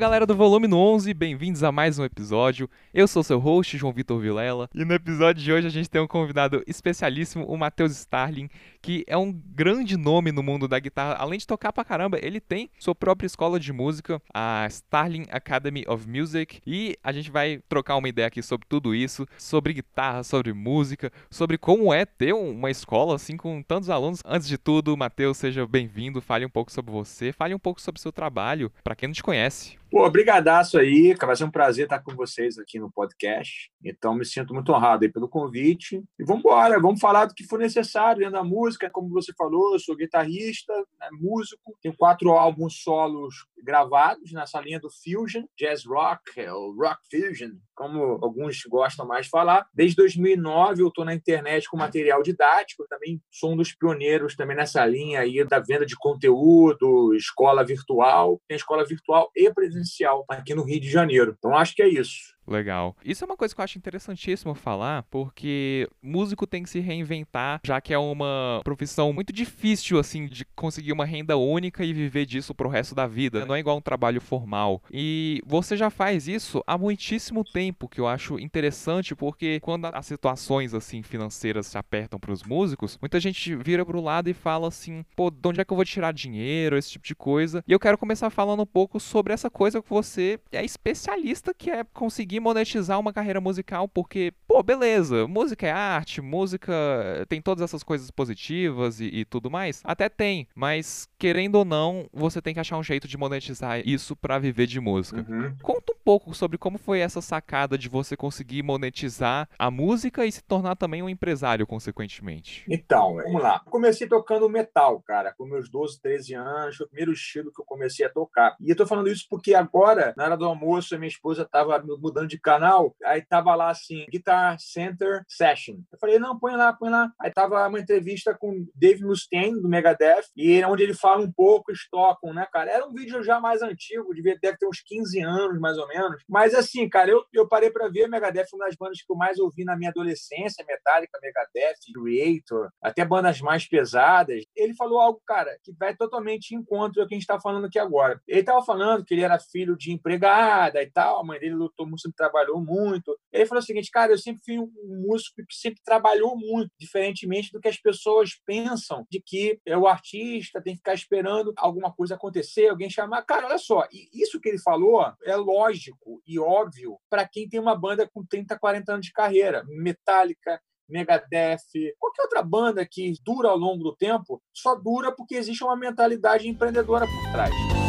Galera do Volume 11, bem-vindos a mais um episódio. Eu sou seu host, João Vitor Vilela, e no episódio de hoje a gente tem um convidado especialíssimo, o Matheus Starling, que é um grande nome no mundo da guitarra. Além de tocar pra caramba, ele tem sua própria escola de música, a Starling Academy of Music, e a gente vai trocar uma ideia aqui sobre tudo isso, sobre guitarra, sobre música, sobre como é ter uma escola assim com tantos alunos. Antes de tudo, Matheus, seja bem-vindo, fale um pouco sobre você, fale um pouco sobre seu trabalho, para quem não te conhece. Pô, aí, vai ser um prazer estar com vocês aqui no podcast. Então, me sinto muito honrado aí pelo convite. E vamos embora, vamos falar do que for necessário dentro da música. Como você falou, eu sou guitarrista, né, músico, tenho quatro álbuns solos gravados nessa linha do fusion, jazz rock, ou rock fusion, como alguns gostam mais de falar. Desde 2009 eu estou na internet com material didático, também sou um dos pioneiros também nessa linha aí da venda de conteúdo, escola virtual, tem escola virtual e presencial aqui no Rio de Janeiro. Então acho que é isso. Legal. Isso é uma coisa que eu acho interessantíssimo falar, porque músico tem que se reinventar, já que é uma profissão muito difícil, assim, de conseguir uma renda única e viver disso pro resto da vida. Não é igual um trabalho formal. E você já faz isso há muitíssimo tempo, que eu acho interessante, porque quando as situações, assim, financeiras se apertam pros músicos, muita gente vira pro lado e fala assim, pô, de onde é que eu vou tirar dinheiro, esse tipo de coisa. E eu quero começar falando um pouco sobre essa coisa que você é especialista, que é conseguir monetizar uma carreira musical, porque, pô, beleza, música é arte, música tem todas essas coisas positivas e, e tudo mais. Até tem, mas querendo ou não, você tem que achar um jeito de monetizar isso para viver de música. Uhum. Conta um pouco sobre como foi essa sacada de você conseguir monetizar a música e se tornar também um empresário, consequentemente. Então, vamos lá. Comecei tocando metal, cara, com meus 12, 13 anos, foi o primeiro estilo que eu comecei a tocar. E eu tô falando isso porque agora, na hora do almoço, a minha esposa tava mudando de canal, aí tava lá assim, Guitar Center Session. Eu falei, não, põe lá, põe lá. Aí tava uma entrevista com Dave Mustaine, do Megadeth, e onde ele fala um pouco, eles tocam, né, cara? Era um vídeo já mais antigo, devia, deve ter uns 15 anos, mais ou menos. Mas assim, cara, eu, eu parei para ver Megadeth, uma das bandas que eu mais ouvi na minha adolescência, Metallica, Megadeth, Creator, até bandas mais pesadas. Ele falou algo, cara, que vai totalmente em encontro ao que a gente está falando aqui agora. Ele estava falando que ele era filho de empregada e tal, a mãe dele lutou muito, sempre trabalhou muito. Ele falou o seguinte, cara, eu sempre fui um músico que sempre trabalhou muito, diferentemente do que as pessoas pensam de que é o artista tem que ficar esperando alguma coisa acontecer, alguém chamar. Cara, olha só, isso que ele falou é lógico e óbvio para quem tem uma banda com 30, 40 anos de carreira. Metallica, Megadeth, qualquer outra banda que dura ao longo do tempo, só dura porque existe uma mentalidade empreendedora por trás.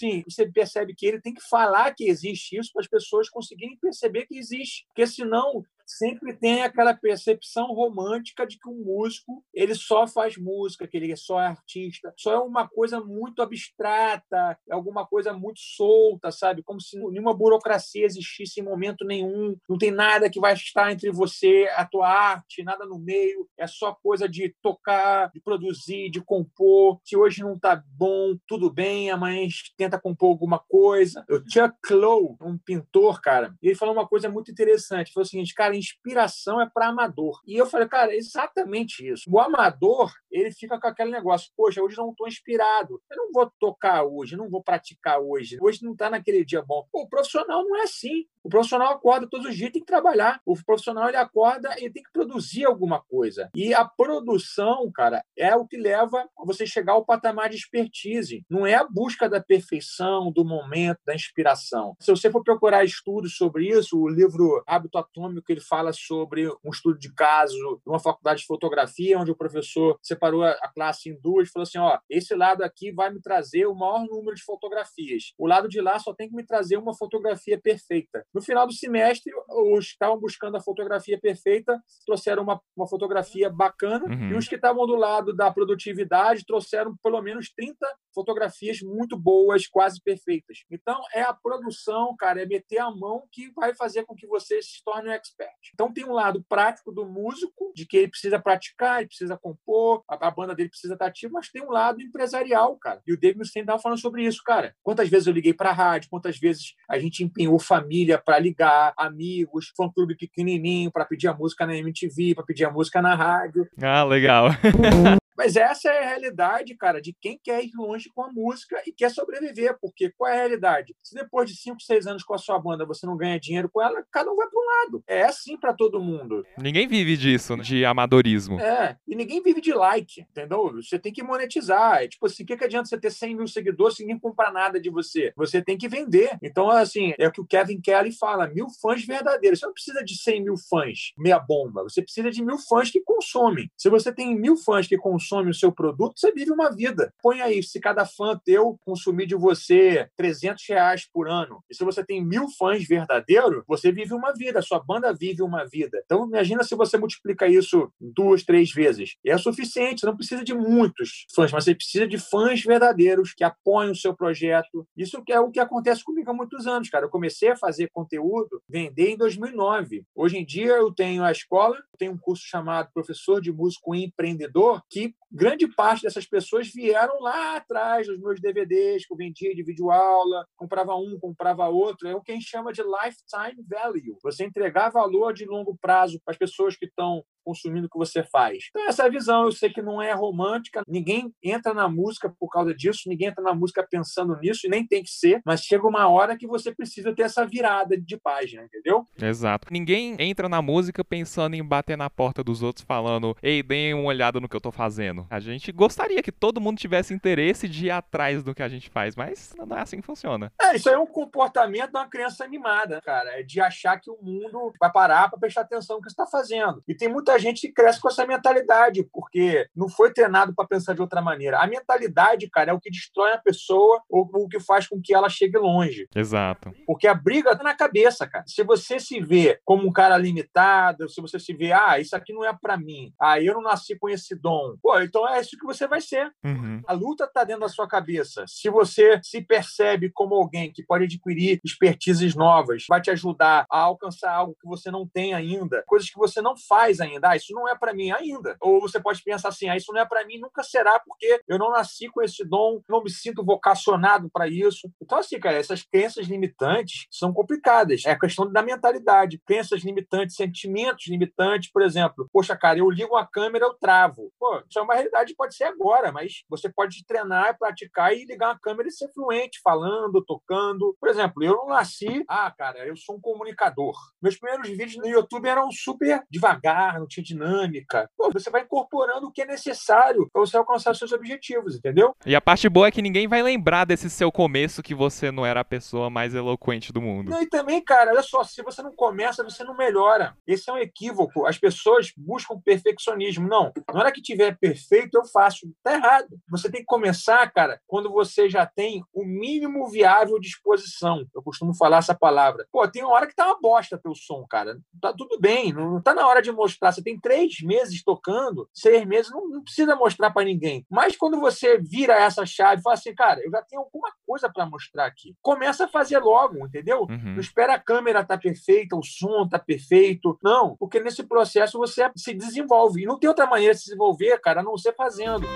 Assim, você percebe que ele tem que falar que existe isso para as pessoas conseguirem perceber que existe. Porque senão sempre tem aquela percepção romântica de que um músico ele só faz música, que ele só é artista, só é uma coisa muito abstrata, é alguma coisa muito solta, sabe? Como se nenhuma burocracia existisse em momento nenhum, não tem nada que vai estar entre você, a tua arte, nada no meio, é só coisa de tocar, de produzir, de compor. Se hoje não tá bom, tudo bem, amanhã a gente tenta compor alguma coisa. O Chuck Lowe, um pintor, cara, ele falou uma coisa muito interessante. Ele falou o seguinte, cara, inspiração é para amador. E eu falei, cara, exatamente isso. O amador, ele fica com aquele negócio, poxa, hoje não estou inspirado. Eu não vou tocar hoje, não vou praticar hoje. Hoje não está naquele dia bom. O profissional não é assim. O profissional acorda todos os dias, tem que trabalhar. O profissional ele acorda e tem que produzir alguma coisa. E a produção, cara, é o que leva a você chegar ao patamar de expertise. Não é a busca da perfeição, do momento, da inspiração. Se você for procurar estudos sobre isso, o livro Hábito Atômico ele fala sobre um estudo de caso de uma faculdade de fotografia, onde o professor separou a classe em duas e falou assim: ó, esse lado aqui vai me trazer o maior número de fotografias. O lado de lá só tem que me trazer uma fotografia perfeita. No final do semestre, os que estavam buscando a fotografia perfeita trouxeram uma, uma fotografia bacana, Uhum. e os que estavam do lado da produtividade trouxeram pelo menos 30 fotografias muito boas, quase perfeitas. Então, é a produção, cara, é meter a mão que vai fazer com que você se torne um expert. Então, tem um lado prático do músico, de que ele precisa praticar, ele precisa compor, a, a banda dele precisa estar ativa, mas tem um lado empresarial, cara. E o David Mustaine estava falando sobre isso, cara. Quantas vezes eu liguei para a rádio, quantas vezes a gente empenhou família para ligar, amigos, fã-clube pequenininho para pedir a música na MTV, para pedir a música na rádio. Ah, legal. Mas essa é a realidade, cara, de quem quer ir longe com a música e quer sobreviver. Porque qual é a realidade? Se depois de 5, 6 anos com a sua banda você não ganha dinheiro com ela, cada um vai para um lado. É assim para todo mundo. Ninguém vive disso, de amadorismo. É, e ninguém vive de like, entendeu? Você tem que monetizar. É tipo assim, o que, que adianta você ter 100 mil seguidores se ninguém comprar nada de você? Você tem que vender. Então, assim, é o que o Kevin Kelly fala: mil fãs verdadeiros. Você não precisa de 100 mil fãs, meia bomba. Você precisa de mil fãs que consomem. Se você tem mil fãs que consomem, consome o seu produto, você vive uma vida. Põe aí, se cada fã teu consumir de você 300 reais por ano, e se você tem mil fãs verdadeiros, você vive uma vida, a sua banda vive uma vida. Então, imagina se você multiplica isso duas, três vezes. É suficiente, você não precisa de muitos fãs, mas você precisa de fãs verdadeiros que apoiem o seu projeto. Isso é o que acontece comigo há muitos anos, cara. Eu comecei a fazer conteúdo, vender em 2009. Hoje em dia, eu tenho a escola, tenho um curso chamado Professor de Músico Empreendedor, que grande parte dessas pessoas vieram lá atrás dos meus DVDs que eu vendia de videoaula, comprava um, comprava outro. É o que a gente chama de lifetime value. Você entregar valor de longo prazo para as pessoas que estão consumindo o que você faz. Então, essa é a visão. Eu sei que não é romântica, ninguém entra na música por causa disso, ninguém entra na música pensando nisso, e nem tem que ser, mas chega uma hora que você precisa ter essa virada de página, entendeu? Exato. Ninguém entra na música pensando em bater na porta dos outros falando, ei, deem uma olhada no que eu tô fazendo. A gente gostaria que todo mundo tivesse interesse de ir atrás do que a gente faz, mas não é assim que funciona. É, isso aí é um comportamento de uma criança animada, cara, é de achar que o mundo vai parar para prestar atenção no que você está fazendo. E tem muita gente que cresce com essa mentalidade, porque não foi treinado para pensar de outra maneira. A mentalidade, cara, é o que destrói a pessoa ou o que faz com que ela chegue longe. Exato. Porque a briga tá na cabeça, cara. Se você se vê como um cara limitado, se você se vê, ah, isso aqui não é para mim, ah, eu não nasci com esse dom, pô, então é isso que você vai ser. Uhum. A luta tá dentro da sua cabeça. Se você se percebe como alguém que pode adquirir expertises novas, vai te ajudar a alcançar algo que você não tem ainda, coisas que você não faz ainda, ah, isso não é para mim ainda. Ou você pode pensar assim, ah, isso não é para mim, nunca será, porque eu não nasci com esse dom, não me sinto vocacionado para isso. Então, assim, cara, essas crenças limitantes são complicadas. É a questão da mentalidade. Crenças limitantes, sentimentos limitantes, por exemplo, poxa, cara, eu ligo a câmera, eu travo. Pô, isso é uma realidade, pode ser agora, mas você pode treinar, praticar e ligar a câmera e ser fluente, falando, tocando. Por exemplo, eu não nasci, ah, cara, eu sou um comunicador. Meus primeiros vídeos no YouTube eram super devagar, dinâmica. Pô, você vai incorporando o que é necessário para você alcançar seus objetivos, entendeu? E a parte boa é que ninguém vai lembrar desse seu começo que você não era a pessoa mais eloquente do mundo. Não, e também, cara, olha só, se você não começa, você não melhora. Esse é um equívoco. As pessoas buscam perfeccionismo. Não, na hora que tiver perfeito, eu faço. Tá errado. Você tem que começar, cara, quando você já tem o mínimo viável de exposição. Eu costumo falar essa palavra. Pô, tem uma hora que tá uma bosta teu som, cara. Tá tudo bem, não tá na hora de mostrar. Você tem três meses tocando, seis meses, não, não precisa mostrar para ninguém. Mas quando você vira essa chave e fala assim, cara, eu já tenho alguma coisa para mostrar aqui, começa a fazer logo, entendeu? Uhum. Não espera a câmera tá perfeita, o som tá perfeito. Não, porque nesse processo você se desenvolve. E não tem outra maneira de se desenvolver, cara, a não ser fazendo.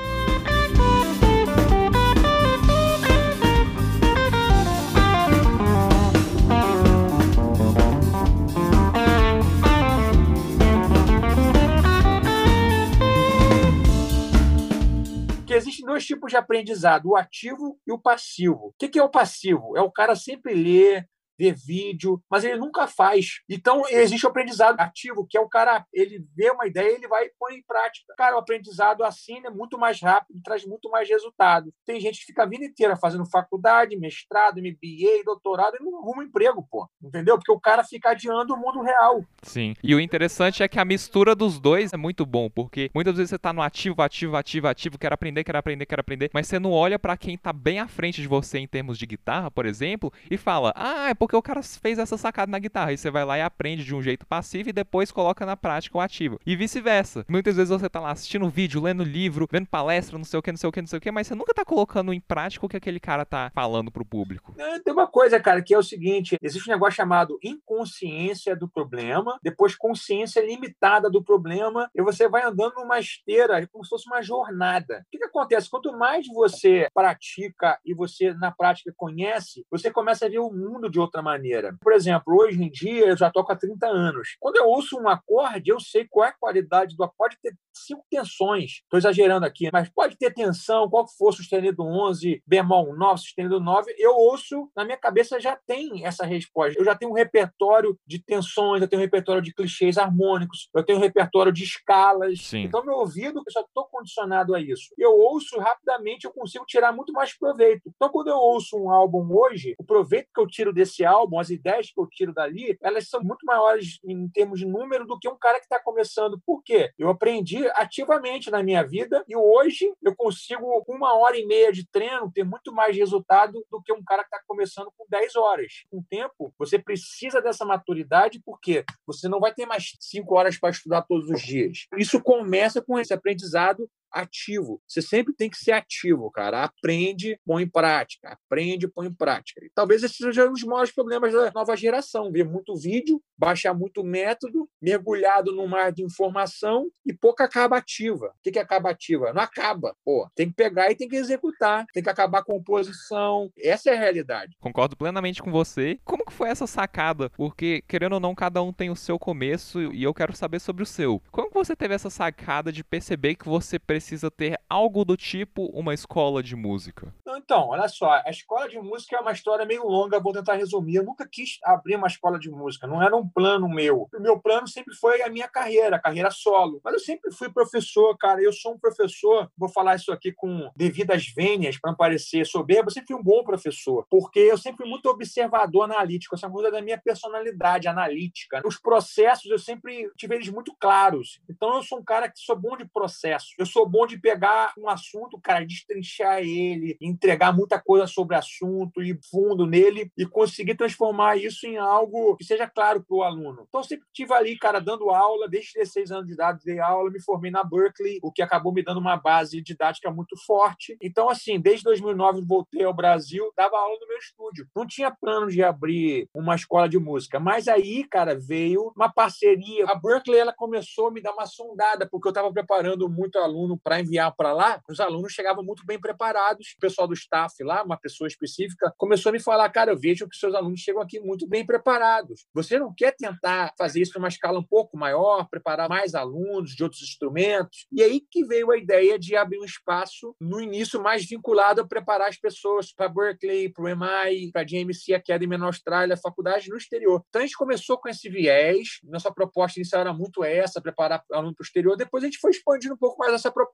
Existem dois tipos de aprendizado, o ativo e o passivo. O que é o passivo? É o cara sempre ler, ver vídeo, mas ele nunca faz. Então, existe o aprendizado ativo, que é o cara, ele vê uma ideia, ele vai e põe em prática. Cara, o aprendizado assim é muito mais rápido, traz muito mais resultado. Tem gente que fica a vida inteira fazendo faculdade, mestrado, MBA, doutorado, e não arruma emprego, pô. Entendeu? Porque o cara fica adiando o mundo real. Sim. E o interessante é que a mistura dos dois é muito bom, porque muitas vezes você tá no ativo, ativo, ativo, ativo, quer aprender, quer aprender, quer aprender, mas você não olha para quem tá bem à frente de você em termos de guitarra, por exemplo, e fala: "Ah, é porque o cara fez essa sacada na guitarra. E você vai lá e aprende de um jeito passivo e depois coloca na prática o ativo. E vice-versa. Muitas vezes você tá lá assistindo vídeo, lendo livro, vendo palestra, não sei o que, não sei o que, não sei o que, mas você nunca tá colocando em prática o que aquele cara tá falando pro público. Tem uma coisa, cara, que é o seguinte: existe um negócio chamado inconsciência do problema, depois consciência limitada do problema, e você vai andando numa esteira como se fosse uma jornada. O que, que acontece? Quanto mais você pratica e você, na prática, conhece, você começa a ver o mundo de outra maneira. Por exemplo, hoje em dia eu já toco há 30 anos. Quando eu ouço um acorde, eu sei qual é a qualidade do acorde, ter cinco tensões. Estou exagerando aqui, mas pode ter tensão, qual que for sustenido 11, bemol 9, sustenido 9. Eu ouço, na minha cabeça já tem essa resposta. Eu já tenho um repertório de tensões, eu tenho um repertório de clichês harmônicos, eu tenho um repertório de escalas. Sim. Então, meu ouvido, eu já estou condicionado a isso. Eu ouço rapidamente, eu consigo tirar muito mais proveito. Então, quando eu ouço um álbum hoje, o proveito que eu tiro desse álbum, as ideias que eu tiro dali, elas são muito maiores em termos de número do que um cara que está começando. Por quê? Eu aprendi ativamente na minha vida e hoje eu consigo, uma hora e meia de treino, ter muito mais resultado do que um cara que está começando com 10 horas. Com o tempo, você precisa dessa maturidade porque você não vai ter mais cinco horas para estudar todos os dias. Isso começa com esse aprendizado ativo. Você sempre tem que ser ativo, cara. Aprende, põe em prática. Aprende, põe em prática. E talvez esse seja um dos maiores problemas da nova geração. Ver muito vídeo, baixar muito método, mergulhado no mar de informação e pouca acabativa. O que é acabativa? Não acaba. Pô, tem que pegar e tem que executar. Tem que acabar a composição. Essa é a realidade. Concordo plenamente com você. Como que foi essa sacada? Porque, querendo ou não, cada um tem o seu começo e eu quero saber sobre o seu. Como que você teve essa sacada de perceber que você precisa precisa ter algo do tipo uma escola de música? Então, olha só, a escola de música é uma história meio longa, vou tentar resumir. Eu nunca quis abrir uma escola de música, não era um plano meu. O meu plano sempre foi a minha carreira, a carreira solo. Mas eu sempre fui professor, cara. Eu sou um professor, vou falar isso aqui com devidas vênias para não parecer soberbo, eu sempre fui um bom professor, porque eu sempre fui muito observador analítico, essa coisa da minha personalidade analítica. Os processos eu sempre tive eles muito claros. Então eu sou um cara que sou bom de processo. Eu sou bom de pegar um assunto, cara, destrinchar ele, entregar muita coisa sobre o assunto, ir fundo nele e conseguir transformar isso em algo que seja claro para o aluno. Então, sempre estive ali, cara, dando aula, desde 16 anos de idade, dei aula, me formei na Berkeley, o que acabou me dando uma base didática muito forte. Então, assim, desde 2009 voltei ao Brasil, dava aula no meu estúdio. Não tinha plano de abrir uma escola de música, mas aí, cara, veio uma parceria. A Berkeley, ela começou a me dar uma sondada, porque eu estava preparando muito aluno para enviar para lá, os alunos chegavam muito bem preparados. O pessoal do staff lá, uma pessoa específica, começou a me falar: cara, eu vejo que seus alunos chegam aqui muito bem preparados. Você não quer tentar fazer isso numa escala um pouco maior, preparar mais alunos de outros instrumentos? E aí que veio a ideia de abrir um espaço no início mais vinculado a preparar as pessoas para Berkeley, para o MI, para a GMC Academy na Austrália, faculdade no exterior. Então a gente começou com esse viés. Nossa proposta inicial era muito essa, preparar aluno para o exterior. Depois a gente foi expandindo um pouco mais essa proposta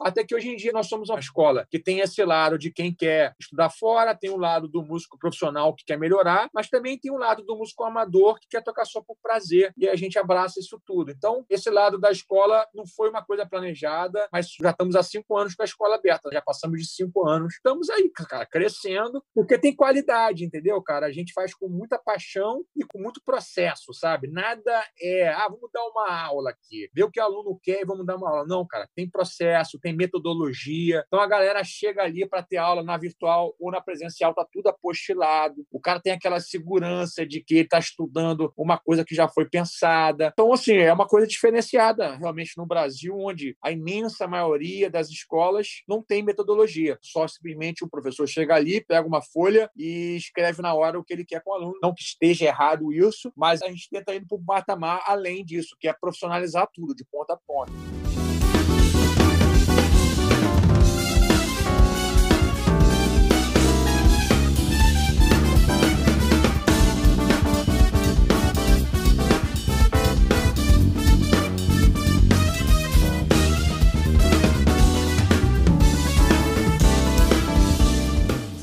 até que hoje em dia nós somos uma escola que tem esse lado de quem quer estudar fora, tem o lado do músico profissional que quer melhorar, mas também tem o lado do músico amador que quer tocar só por prazer, e a gente abraça isso tudo. Então, esse lado da escola não foi uma coisa planejada, mas já estamos há cinco anos com a escola aberta, já passamos de cinco anos. Estamos aí, cara, crescendo, porque tem qualidade, entendeu, cara? A gente faz com muita paixão e com muito processo, sabe? Nada é, ah, vamos dar uma aula aqui, ver o que o aluno quer e vamos dar uma aula. Não, cara, tem processo processo, tem metodologia. Então a galera chega ali para ter aula na virtual ou na presencial, tá tudo apostilado. O cara tem aquela segurança de que ele está estudando uma coisa que já foi pensada. Então, assim, é uma coisa diferenciada realmente no Brasil, onde a imensa maioria das escolas não tem metodologia. Só simplesmente o professor chega ali, pega uma folha e escreve na hora o que ele quer com o aluno. Não que esteja errado isso, mas a gente tenta ir para um patamar além disso, que é profissionalizar tudo, de ponta a ponta.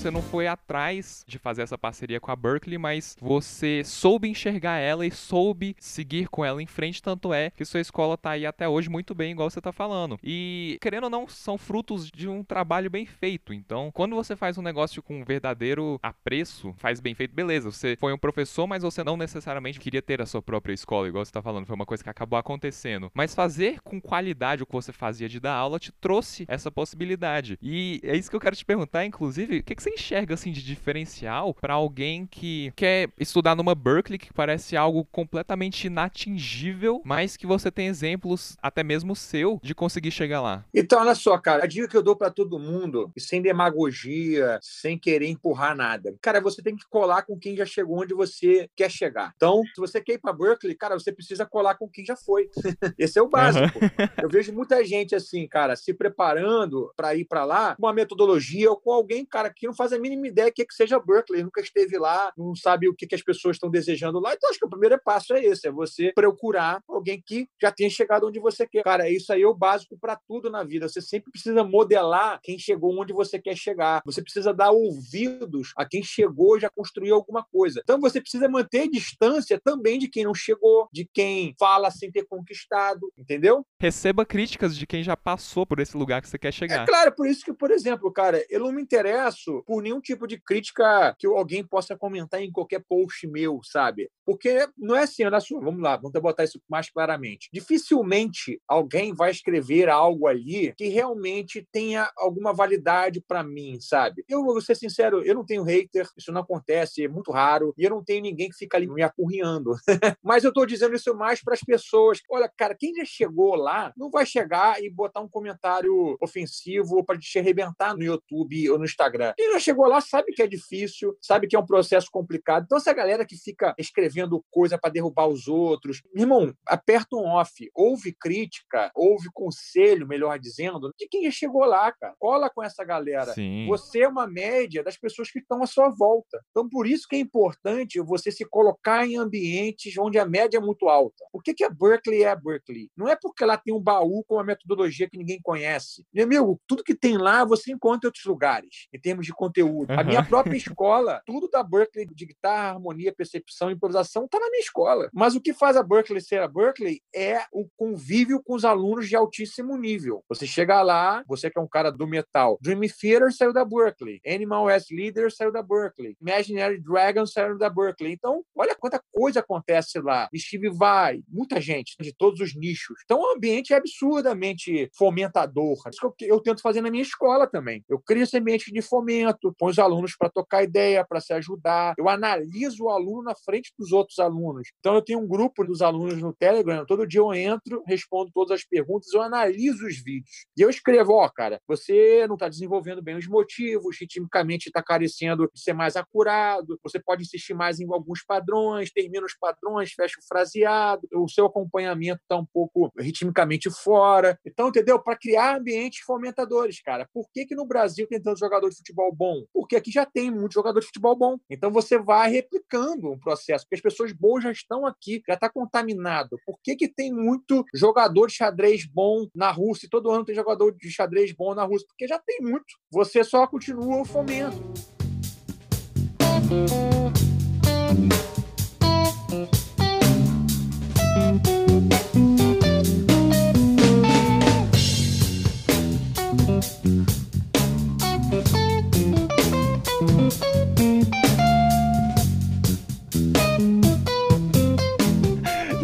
você não foi atrás de fazer essa parceria com a Berkeley, mas você soube enxergar ela e soube seguir com ela em frente, tanto é que sua escola tá aí até hoje muito bem, igual você tá falando. E, querendo ou não, são frutos de um trabalho bem feito. Então, quando você faz um negócio com um verdadeiro apreço, faz bem feito, beleza, você foi um professor, mas você não necessariamente queria ter a sua própria escola, igual você tá falando, foi uma coisa que acabou acontecendo. Mas fazer com qualidade o que você fazia de dar aula te trouxe essa possibilidade. E é isso que eu quero te perguntar, inclusive, o que, que você enxerga assim de diferencial para alguém que quer estudar numa Berkeley que parece algo completamente inatingível, mas que você tem exemplos até mesmo seu de conseguir chegar lá? Então, olha só, cara, a dica que eu dou para todo mundo, sem demagogia, sem querer empurrar nada. Cara, você tem que colar com quem já chegou onde você quer chegar. Então, se você quer ir para Berkeley, cara, você precisa colar com quem já foi. Esse é o básico. Uhum. Eu vejo muita gente assim, cara, se preparando para ir para lá com uma metodologia ou com alguém, cara, que não faz a mínima ideia que, é que seja Berkeley, nunca esteve lá, não sabe o que, que as pessoas estão desejando lá. Então, acho que o primeiro passo é esse, é você procurar alguém que já tenha chegado onde você quer. Cara, isso aí é o básico para tudo na vida. Você sempre precisa modelar quem chegou onde você quer chegar. Você precisa dar ouvidos a quem chegou e já construiu alguma coisa. Então, você precisa manter distância também de quem não chegou, de quem fala sem ter conquistado, entendeu? Receba críticas de quem já passou por esse lugar que você quer chegar. É claro, por isso que, por exemplo, cara, eu não me interesso por nenhum tipo de crítica que alguém possa comentar em qualquer post meu, sabe? Porque não é assim, olha só, vamos lá, vamos botar isso mais claramente. Dificilmente alguém vai escrever algo ali que realmente tenha alguma validade para mim, sabe? Eu vou ser sincero, eu não tenho hater, isso não acontece, é muito raro, e eu não tenho ninguém que fica ali me apurriando. Mas eu estou dizendo isso mais para as pessoas. Olha, cara, quem já chegou lá não vai chegar e botar um comentário ofensivo para te arrebentar no YouTube ou no Instagram. Quem já chegou lá sabe que é difícil, sabe que é um processo complicado. Então, essa galera que fica escrevendo coisa para derrubar os outros, irmão, aperta um off, ouve crítica, ouve conselho, melhor dizendo, de quem já chegou lá, cara. Cola com essa galera. Sim. Você é uma média das pessoas que estão à sua volta. Então, por isso que é importante você se colocar em ambientes onde a média é muito alta. Por que, que a Berkeley é a Berkeley? Não é porque lá tem um baú com uma metodologia que ninguém conhece. Meu amigo, tudo que tem lá você encontra em outros lugares, em termos de conteúdo. Uhum. A minha própria escola, tudo da Berkeley de guitarra, harmonia, percepção, improvisação, está na minha escola. Mas o que faz a Berkeley ser a Berkeley é o convívio com os alunos de altíssimo nível. Você chega lá, você que é um cara do metal, Dream Theater saiu da Berkeley, Animal as Leader saiu da Berkeley, Imaginary Dragons saiu da Berkeley. Então, olha quanta coisa acontece lá. Steve Vai, muita gente de todos os nichos. Então, o ambiente é absurdamente fomentador. Isso que eu, eu tento fazer na minha escola também. Eu crio esse ambiente de fomento, põe os alunos para tocar ideia, para se ajudar. Eu analiso o aluno na frente dos outros alunos. Então, eu tenho um grupo dos alunos no Telegram. Todo dia eu entro, respondo todas as perguntas, eu analiso os vídeos. E eu escrevo: ó, oh, cara, você não está desenvolvendo bem os motivos, ritmicamente está carecendo de ser mais acurado, você pode insistir mais em alguns padrões, termina os padrões, fecha o fraseado, o seu acompanhamento está um pouco ritmicamente fora. Então, entendeu? Para criar ambientes fomentadores, cara. Por que, que no Brasil tem tanto jogador de futebol bom? Porque aqui já tem muito jogador de futebol bom. Então você vai replicando um processo, porque as pessoas boas já estão aqui, já está contaminado. Por que, que tem muito jogador de xadrez bom na Rússia e todo ano tem jogador de xadrez bom na Rússia? Porque já tem muito. Você só continua o fomento.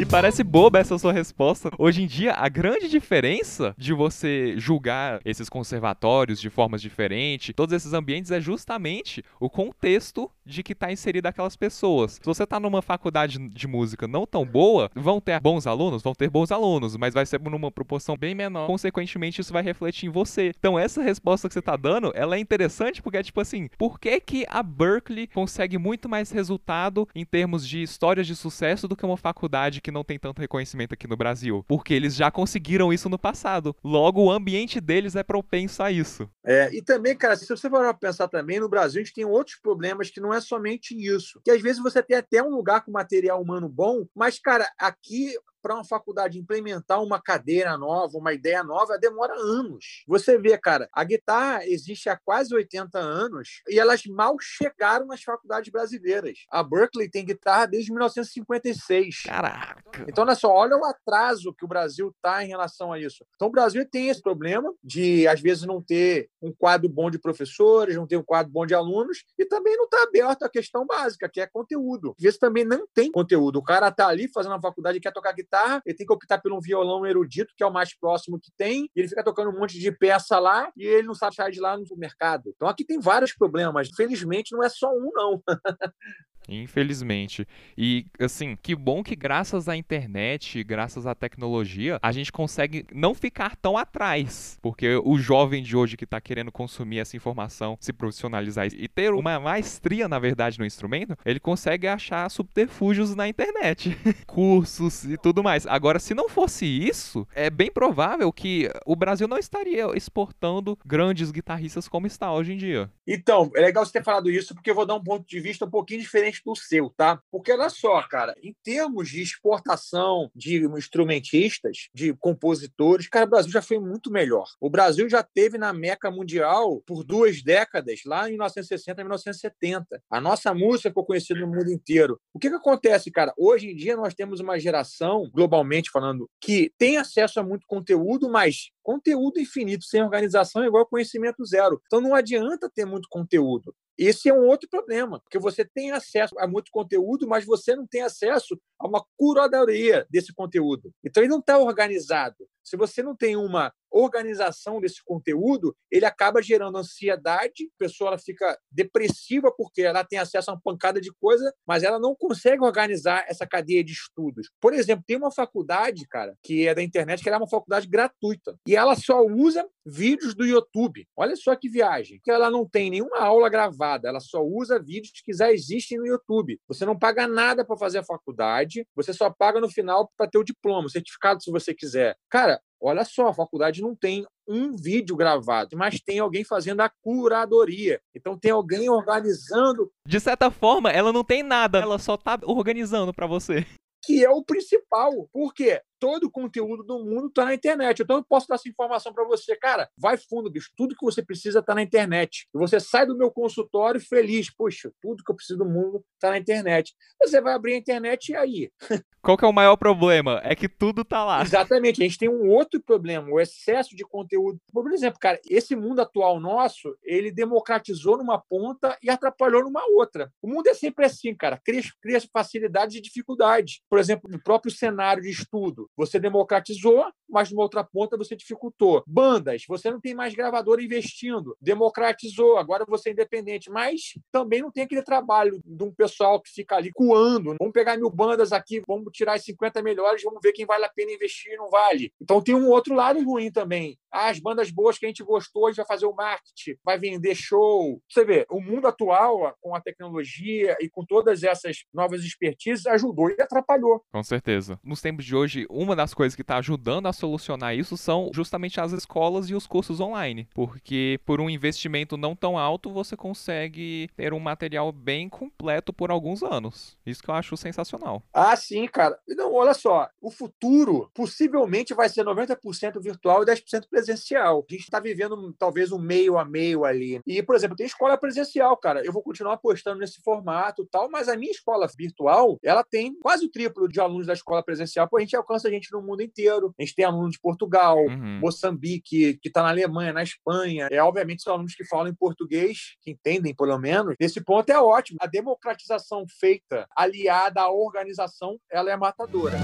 Parece boba essa sua resposta. Hoje em dia, a grande diferença de você julgar esses conservatórios de formas diferentes, todos esses ambientes, é justamente o contexto de que está inserida aquelas pessoas. Se você está numa faculdade de música não tão boa, vão ter bons alunos? Vão ter bons alunos, mas vai ser numa proporção bem menor. Consequentemente, isso vai refletir em você. Então, essa resposta que você está dando, ela é interessante porque é tipo assim, por que que a Berkeley consegue muito mais resultado em termos de histórias de sucesso do que uma faculdade que não tem tanto reconhecimento aqui no Brasil? Porque eles já conseguiram isso no passado. Logo, o ambiente deles é propenso a isso. É, e também, cara, se você for pensar também, no Brasil a gente tem outros problemas que não é somente isso. Que às vezes você tem até um lugar com material humano bom, mas, cara, aqui para uma faculdade implementar uma cadeira nova, uma ideia nova, demora anos. Você vê, cara, a guitarra existe há quase 80 anos e elas mal chegaram nas faculdades brasileiras. A Berkeley tem guitarra desde 1956. Caraca! Então, olha só, olha o atraso que o Brasil está em relação a isso. Então, o Brasil tem esse problema de, às vezes, não ter um quadro bom de professores, não ter um quadro bom de alunos e também não está aberto à questão básica, que é conteúdo. Às vezes também não tem conteúdo. O cara está ali fazendo a faculdade e quer tocar guitarra, ele tem que optar por um violão erudito, que é o mais próximo que tem, ele fica tocando um monte de peça lá e ele não sabe sair de lá no mercado. Então aqui tem vários problemas. Infelizmente, não é só um, não. Infelizmente. E, assim, que bom que graças à internet, graças à tecnologia, a gente consegue não ficar tão atrás. Porque o jovem de hoje que está querendo consumir essa informação, se profissionalizar e ter uma maestria, na verdade, no instrumento, ele consegue achar subterfúgios na internet. Cursos e tudo mais. Agora, se não fosse isso, é bem provável que o Brasil não estaria exportando grandes guitarristas como está hoje em dia. Então, é legal você ter falado isso, porque eu vou dar um ponto de vista um pouquinho diferente diferente do seu, tá? Porque olha só, cara, em termos de exportação de instrumentistas, de compositores, cara, o Brasil já foi muito melhor. O Brasil já teve na Meca Mundial por duas décadas, lá em 1960 e 1970. A nossa música ficou conhecida no mundo inteiro. O que, que acontece, cara? Hoje em dia nós temos uma geração, globalmente falando, que tem acesso a muito conteúdo, mas conteúdo infinito sem organização é igual conhecimento zero. Então não adianta ter muito conteúdo. Esse é um outro problema, porque você tem acesso a muito conteúdo, mas você não tem acesso a uma curadoria desse conteúdo. Então, ele não está organizado. Se você não tem uma organização desse conteúdo, ele acaba gerando ansiedade, a pessoa ela fica depressiva porque ela tem acesso a uma pancada de coisa, mas ela não consegue organizar essa cadeia de estudos. Por exemplo, tem uma faculdade, cara, que é da internet, que é uma faculdade gratuita, e ela só usa vídeos do YouTube. Olha só que viagem. Que ela não tem nenhuma aula gravada, ela só usa vídeos que já existem no YouTube. Você não paga nada para fazer a faculdade, você só paga no final para ter o diploma, o certificado se você quiser. Cara, Olha só, a faculdade não tem um vídeo gravado, mas tem alguém fazendo a curadoria. Então tem alguém organizando. De certa forma, ela não tem nada, ela só está organizando para você. Que é o principal. Por quê? Todo o conteúdo do mundo está na internet. Então eu posso dar essa informação para você, cara, vai fundo, bicho, tudo que você precisa está na internet. E você sai do meu consultório feliz, puxa, tudo que eu preciso do mundo está na internet. Você vai abrir a internet e aí? Qual que é o maior problema? É que tudo está lá. Exatamente. A gente tem um outro problema, o excesso de conteúdo. Por exemplo, cara, esse mundo atual nosso, ele democratizou numa ponta e atrapalhou numa outra. O mundo é sempre assim, cara. Cria, cria facilidades e dificuldades. Por exemplo, no próprio cenário de estudo. Você democratizou, mas numa outra ponta você dificultou. Bandas, você não tem mais gravador investindo. Democratizou, agora você é independente, mas também não tem aquele trabalho de um pessoal que fica ali coando. Vamos pegar mil bandas aqui, vamos tirar as 50 melhores, vamos ver quem vale a pena investir não vale. Então tem um outro lado ruim também. Ah, as bandas boas que a gente gostou, a gente vai fazer o marketing, vai vender show. Você vê, o mundo atual, com a tecnologia e com todas essas novas expertises, ajudou e atrapalhou. Com certeza. Nos tempos de hoje, uma das coisas que está ajudando a solucionar isso são justamente as escolas e os cursos online, porque por um investimento não tão alto você consegue ter um material bem completo por alguns anos. Isso que eu acho sensacional. Ah, sim, cara. Não, olha só, o futuro possivelmente vai ser 90% virtual e 10% presencial. A gente está vivendo talvez um meio a meio ali. E, por exemplo, tem escola presencial, cara. Eu vou continuar apostando nesse formato tal, mas a minha escola virtual, ela tem quase o triplo de alunos da escola presencial, porque a gente alcança a gente no mundo inteiro. A gente tem alunos de Portugal, uhum. Moçambique, que está na Alemanha, na Espanha. É, obviamente, são alunos que falam em português, que entendem, pelo menos. Nesse ponto é ótimo. A democratização feita, aliada à organização, ela é matadora.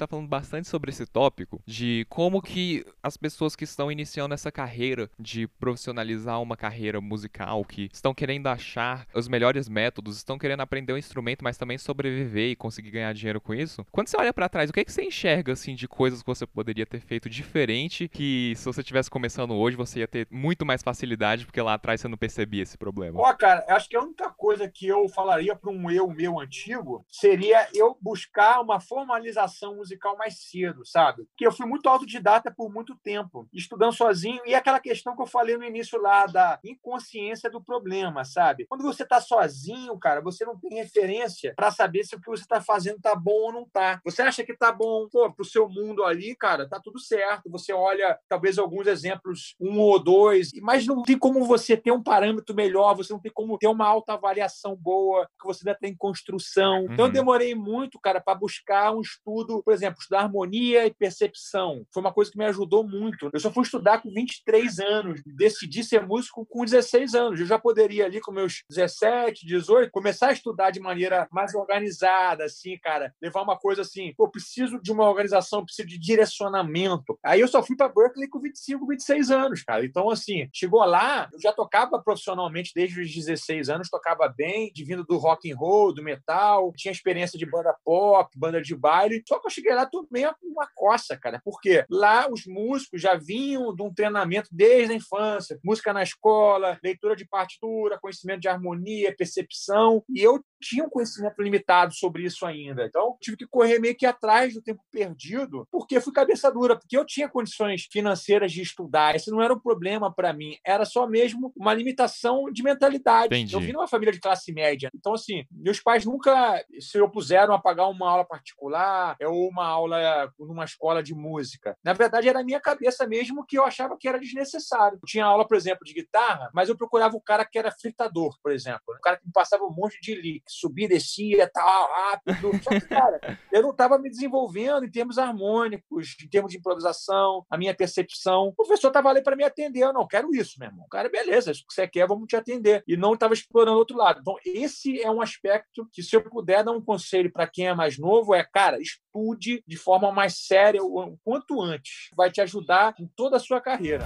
A a gente tá falando bastante sobre esse tópico de como que as pessoas que estão iniciando essa carreira de profissionalizar uma carreira musical, que estão querendo achar os melhores métodos, estão querendo aprender o um instrumento, mas também sobreviver e conseguir ganhar dinheiro com isso. Quando você olha para trás, o que, é que você enxerga assim de coisas que você poderia ter feito diferente que se você tivesse começando hoje, você ia ter muito mais facilidade porque lá atrás você não percebia esse problema? Ó, cara, acho que a única coisa que eu falaria para um eu meu antigo seria eu buscar uma formalização musical mais cedo, sabe? Porque eu fui muito autodidata por muito tempo, estudando sozinho e aquela questão que eu falei no início lá da inconsciência do problema, sabe? Quando você está sozinho, cara, você não tem referência para saber se o que você está fazendo tá bom ou não tá. Você acha que tá bom, pô, pro seu mundo ali, cara, tá tudo certo. Você olha talvez alguns exemplos, um ou dois, mas não tem como você ter um parâmetro melhor, você não tem como ter uma autoavaliação boa, que você ainda tem construção. Então eu uhum. demorei muito, cara, para buscar um estudo, por exemplo, estudar harmonia e percepção. Foi uma coisa que me ajudou muito. Eu só fui estudar com 23 anos, decidi ser músico com 16 anos. Eu já poderia ali com meus 17, 18, começar a estudar de maneira mais organizada, assim, cara, levar uma coisa assim, pô, preciso de uma organização, preciso de direcionamento. Aí eu só fui para Berkeley com 25, 26 anos, cara. Então, assim, chegou lá, eu já tocava profissionalmente desde os 16 anos, tocava bem, de vindo do rock and roll, do metal, tinha experiência de banda pop, banda de baile. Só que eu cheguei lá tomei uma coça, cara. Porque lá os músicos já vinham de um treinamento desde a infância, música na escola, leitura de partitura, conhecimento de harmonia, percepção, e eu tinha um conhecimento limitado sobre isso ainda. Então, tive que correr meio que atrás do tempo perdido, porque fui cabeça dura, porque eu tinha condições financeiras de estudar. Esse não era um problema para mim, era só mesmo uma limitação de mentalidade. Entendi. Eu vim numa família de classe média. Então, assim, meus pais nunca se opuseram a pagar uma aula particular ou uma aula numa escola de música. Na verdade, era a minha cabeça mesmo que eu achava que era desnecessário. Eu tinha aula, por exemplo, de guitarra, mas eu procurava o cara que era fritador, por exemplo. O cara que me passava um monte de lick subia, descia, tal, rápido. Só que, cara, eu não estava me desenvolvendo em termos harmônicos, em termos de improvisação, a minha percepção. O professor estava ali para me atender. Eu não quero isso, meu irmão. Cara, beleza, isso que você quer, vamos te atender. E não estava explorando outro lado. Então, esse é um aspecto que, se eu puder dar um conselho para quem é mais novo, é, cara, estude de forma mais séria o quanto antes. Vai te ajudar em toda a sua carreira.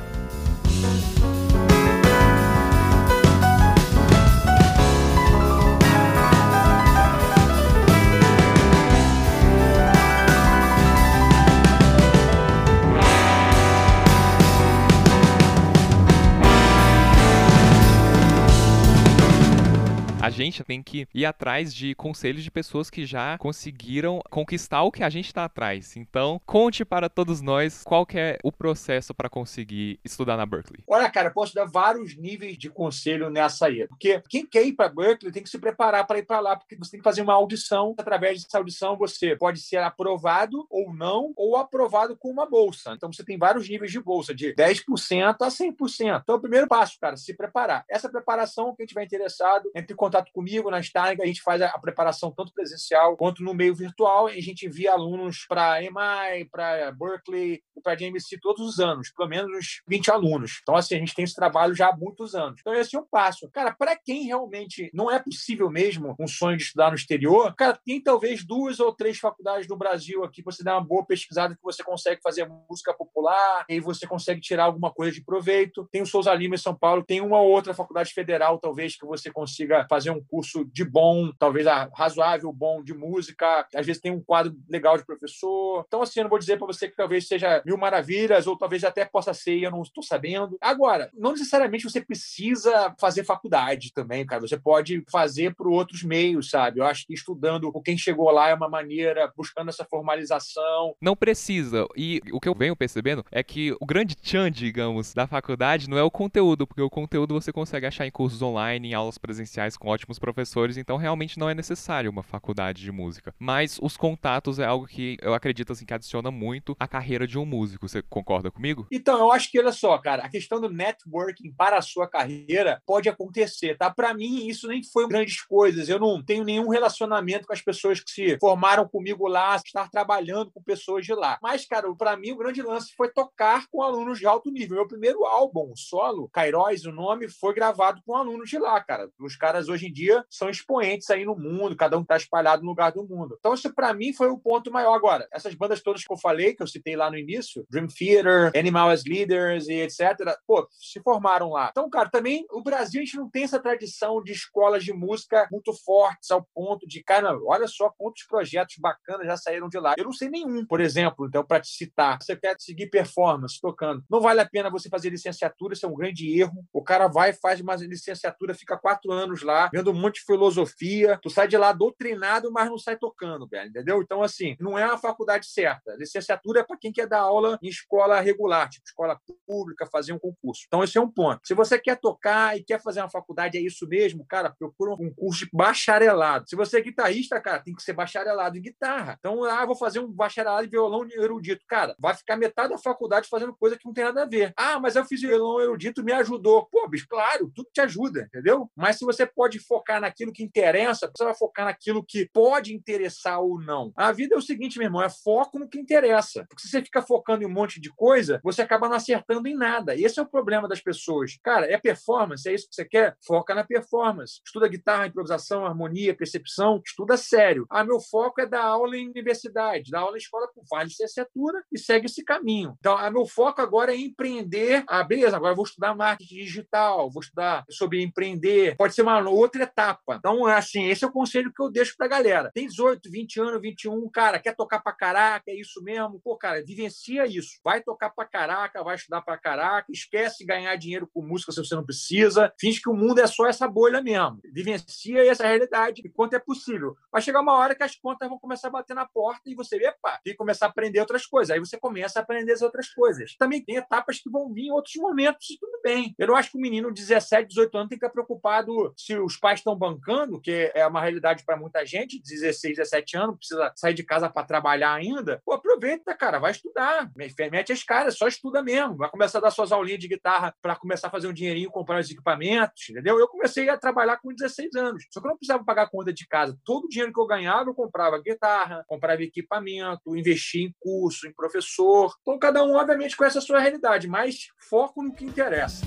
A gente tem que ir atrás de conselhos de pessoas que já conseguiram conquistar o que a gente está atrás. Então, conte para todos nós qual é o processo para conseguir estudar na Berkeley. Olha, cara, posso dar vários níveis de conselho nessa aí. Porque quem quer ir para Berkeley tem que se preparar para ir para lá, porque você tem que fazer uma audição. Através dessa audição, você pode ser aprovado ou não, ou aprovado com uma bolsa. Então, você tem vários níveis de bolsa, de 10% a 100%. Então, o primeiro passo, cara, se preparar. Essa preparação, quem tiver interessado, entre em contato comigo na Starling, a gente faz a preparação tanto presencial quanto no meio virtual. A gente envia alunos para MI, para Berkeley, para JMC todos os anos, pelo menos uns 20 alunos. Então, assim, a gente tem esse trabalho já há muitos anos. Então, esse é um passo. Cara, para quem realmente não é possível mesmo um sonho de estudar no exterior, cara, tem talvez duas ou três faculdades no Brasil aqui, você dá uma boa pesquisada que você consegue fazer música popular, e você consegue tirar alguma coisa de proveito. Tem o Souza Lima em São Paulo, tem uma ou outra faculdade federal, talvez, que você consiga fazer fazer um curso de bom, talvez razoável, bom de música. Às vezes tem um quadro legal de professor. Então, assim, eu não vou dizer para você que talvez seja mil maravilhas, ou talvez até possa ser, eu não estou sabendo. Agora, não necessariamente você precisa fazer faculdade também, cara. Você pode fazer por outros meios, sabe? Eu acho que estudando com quem chegou lá é uma maneira, buscando essa formalização. Não precisa. E o que eu venho percebendo é que o grande tchan, digamos, da faculdade não é o conteúdo, porque o conteúdo você consegue achar em cursos online, em aulas presenciais com ótimos professores, então realmente não é necessário uma faculdade de música. Mas os contatos é algo que eu acredito assim que adiciona muito à carreira de um músico. Você concorda comigo? Então, eu acho que olha só, cara, a questão do networking para a sua carreira pode acontecer, tá? Para mim isso nem foi grandes coisas. Eu não tenho nenhum relacionamento com as pessoas que se formaram comigo lá, estar trabalhando com pessoas de lá. Mas, cara, para mim o grande lance foi tocar com alunos de alto nível. Meu primeiro álbum solo, Kairos, o nome, foi gravado com alunos de lá, cara. Os caras hoje hoje em dia são expoentes aí no mundo, cada um está espalhado no lugar do mundo. Então, isso para mim foi o ponto maior. Agora, essas bandas todas que eu falei, que eu citei lá no início, Dream Theater, Animal as Leaders e etc., pô, se formaram lá. Então, cara, também o Brasil a gente não tem essa tradição de escolas de música muito fortes ao ponto de, cara, olha só quantos projetos bacanas já saíram de lá. Eu não sei nenhum, por exemplo, então, para te citar. Você quer seguir performance tocando. Não vale a pena você fazer licenciatura, isso é um grande erro. O cara vai, faz uma licenciatura, fica quatro anos lá, vendo um monte de filosofia. Tu sai de lá doutrinado, mas não sai tocando, velho, entendeu? Então, assim, não é a faculdade certa. Licenciatura é para quem quer dar aula em escola regular, tipo escola pública, fazer um concurso. Então, esse é um ponto. Se você quer tocar e quer fazer uma faculdade, é isso mesmo, cara, procura um curso de bacharelado. Se você é guitarrista, cara, tem que ser bacharelado em guitarra. Então, ah, vou fazer um bacharelado em violão erudito. Cara, vai ficar metade da faculdade fazendo coisa que não tem nada a ver. Ah, mas eu fiz violão erudito, me ajudou. Pô, bicho, claro, tudo te ajuda, entendeu? Mas se você pode focar naquilo que interessa, você vai focar naquilo que pode interessar ou não. A vida é o seguinte, meu irmão, é foco no que interessa. Porque se você fica focando em um monte de coisa, você acaba não acertando em nada. Esse é o problema das pessoas. Cara, é performance, é isso que você quer? Foca na performance. Estuda guitarra, improvisação, harmonia, percepção, estuda sério. Ah, meu foco é dar aula em universidade, dar aula em escola com vale licenciatura e segue esse caminho. Então, ah, meu foco agora é empreender. Ah, beleza, agora eu vou estudar marketing digital, vou estudar sobre empreender. Pode ser uma outra etapa. Então, assim, esse é o conselho que eu deixo pra galera. Tem 18, 20 anos, 21, cara, quer tocar pra caraca, é isso mesmo? Pô, cara, vivencia isso. Vai tocar pra caraca, vai estudar pra caraca, esquece ganhar dinheiro com música se você não precisa. Finge que o mundo é só essa bolha mesmo. Vivencia essa realidade enquanto é possível. Vai chegar uma hora que as contas vão começar a bater na porta e você, epa, tem que começar a aprender outras coisas. Aí você começa a aprender as outras coisas. Também tem etapas que vão vir em outros momentos e tudo bem. Eu não acho que o menino de 17, 18 anos tem que ficar preocupado se os pais estão bancando, que é uma realidade para muita gente, 16, 17 anos, precisa sair de casa para trabalhar ainda. Pô, aproveita, cara, vai estudar. Mete as caras, só estuda mesmo. Vai começar a dar suas aulinhas de guitarra para começar a fazer um dinheirinho, comprar os equipamentos, entendeu? Eu comecei a trabalhar com 16 anos. Só que eu não precisava pagar conta de casa. Todo o dinheiro que eu ganhava, eu comprava guitarra, comprava equipamento, investia em curso, em professor. Então, cada um, obviamente, conhece a sua realidade, mas foco no que interessa.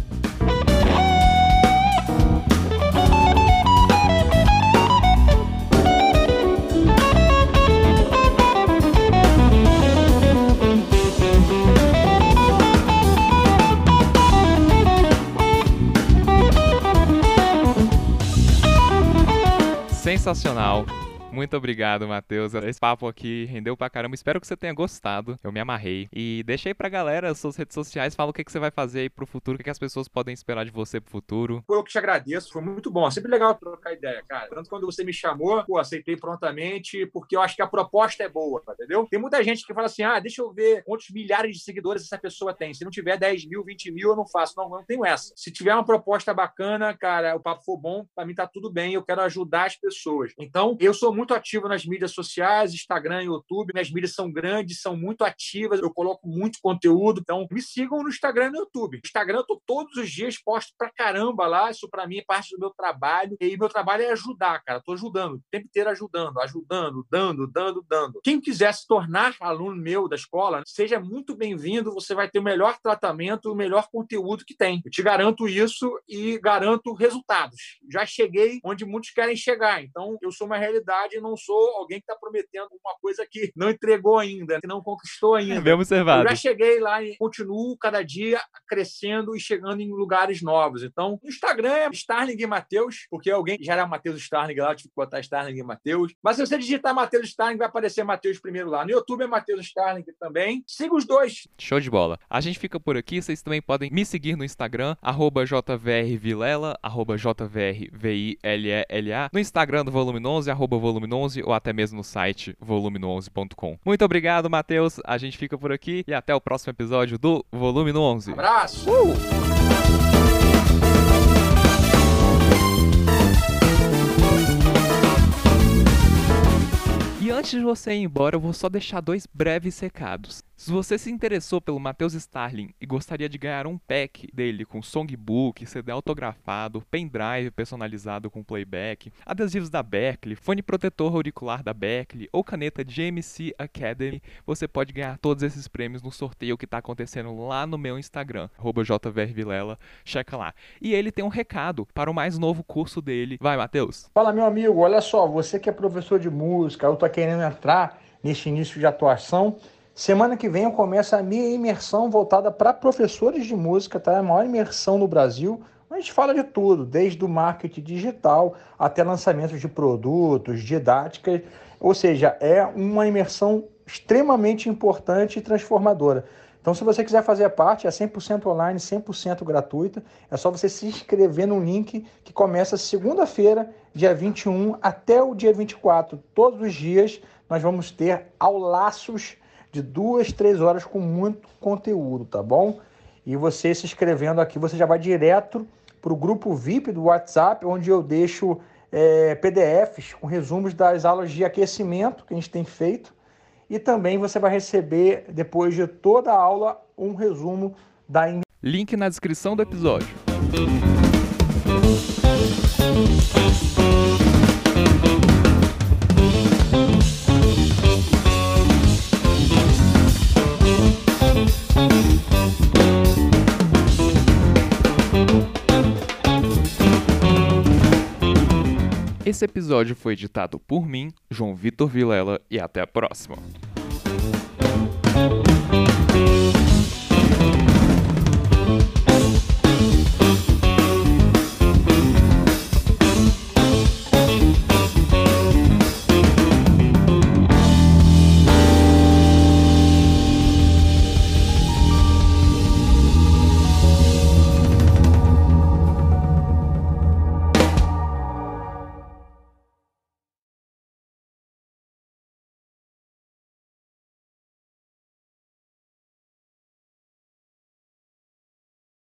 Sensacional. Muito obrigado, Matheus. Esse papo aqui rendeu pra caramba. Espero que você tenha gostado. Eu me amarrei. E deixa aí pra galera as suas redes sociais. Fala o que, que você vai fazer aí pro futuro, o que, as pessoas podem esperar de você pro futuro. Eu que te agradeço. Foi muito bom. Sempre legal trocar ideia, cara. Tanto quando você me chamou, pô, aceitei prontamente, porque eu acho que a proposta é boa, entendeu? Tem muita gente que fala assim: ah, deixa eu ver quantos milhares de seguidores essa pessoa tem. Se não tiver 10 mil, 20 mil, eu não faço. Não, não tenho essa. Se tiver uma proposta bacana, cara, o papo for bom, pra mim tá tudo bem. Eu quero ajudar as pessoas. Então, eu sou muito muito ativo nas mídias sociais, Instagram, YouTube. Minhas mídias são grandes, são muito ativas, eu coloco muito conteúdo. Então, me sigam no Instagram e no YouTube. Instagram, eu tô todos os dias, posto pra caramba lá. Isso para mim é parte do meu trabalho. E meu trabalho é ajudar, cara. Tô ajudando, o tempo inteiro ajudando, ajudando, dando, dando, dando. Quem quiser se tornar aluno meu da escola, seja muito bem-vindo. Você vai ter o melhor tratamento, o melhor conteúdo que tem. Eu te garanto isso e garanto resultados. Já cheguei onde muitos querem chegar. Então, eu sou uma realidade não sou alguém que está prometendo uma coisa que não entregou ainda, que não conquistou ainda. É bem observado. Eu já cheguei lá e continuo cada dia crescendo e chegando em lugares novos. Então, o Instagram é Starling e Matheus, porque alguém já era Matheus Starling lá, tive que botar Starling Matheus. Mas se você digitar Matheus Starling, vai aparecer Matheus primeiro lá. No YouTube é Matheus Starling também. Siga os dois. Show de bola. A gente fica por aqui. Vocês também podem me seguir no Instagram, jvrvilela, jvrvillela, no Instagram do Volume 11, arroba volume Volume 11 ou até mesmo no site volume11.com. Muito obrigado, Matheus. A gente fica por aqui e até o próximo episódio do Volume 11. Abraço! Uh! E antes de você ir embora, eu vou só deixar dois breves recados. Se você se interessou pelo Matheus Starling e gostaria de ganhar um pack dele com songbook, CD autografado, pendrive personalizado com playback, adesivos da Berkeley, fone protetor auricular da Berkeley ou caneta GMC Academy, você pode ganhar todos esses prêmios no sorteio que está acontecendo lá no meu Instagram, jvrvilela, checa lá. E ele tem um recado para o mais novo curso dele. Vai, Matheus! Fala, meu amigo, olha só, você que é professor de música, eu tô querendo entrar nesse início de atuação, Semana que vem eu começo a minha imersão voltada para professores de música, tá? É a maior imersão no Brasil. A gente fala de tudo, desde o marketing digital até lançamentos de produtos, didáticas. Ou seja, é uma imersão extremamente importante e transformadora. Então, se você quiser fazer parte, é 100% online, 100% gratuita. É só você se inscrever no link que começa segunda-feira, dia 21, até o dia 24. Todos os dias nós vamos ter aulaços de duas, três horas com muito conteúdo, tá bom? E você se inscrevendo aqui, você já vai direto para o grupo VIP do WhatsApp, onde eu deixo é, PDFs com resumos das aulas de aquecimento que a gente tem feito. E também você vai receber, depois de toda a aula, um resumo da. Link na descrição do episódio. Esse episódio foi editado por mim, João Vitor Vilela, e até a próxima.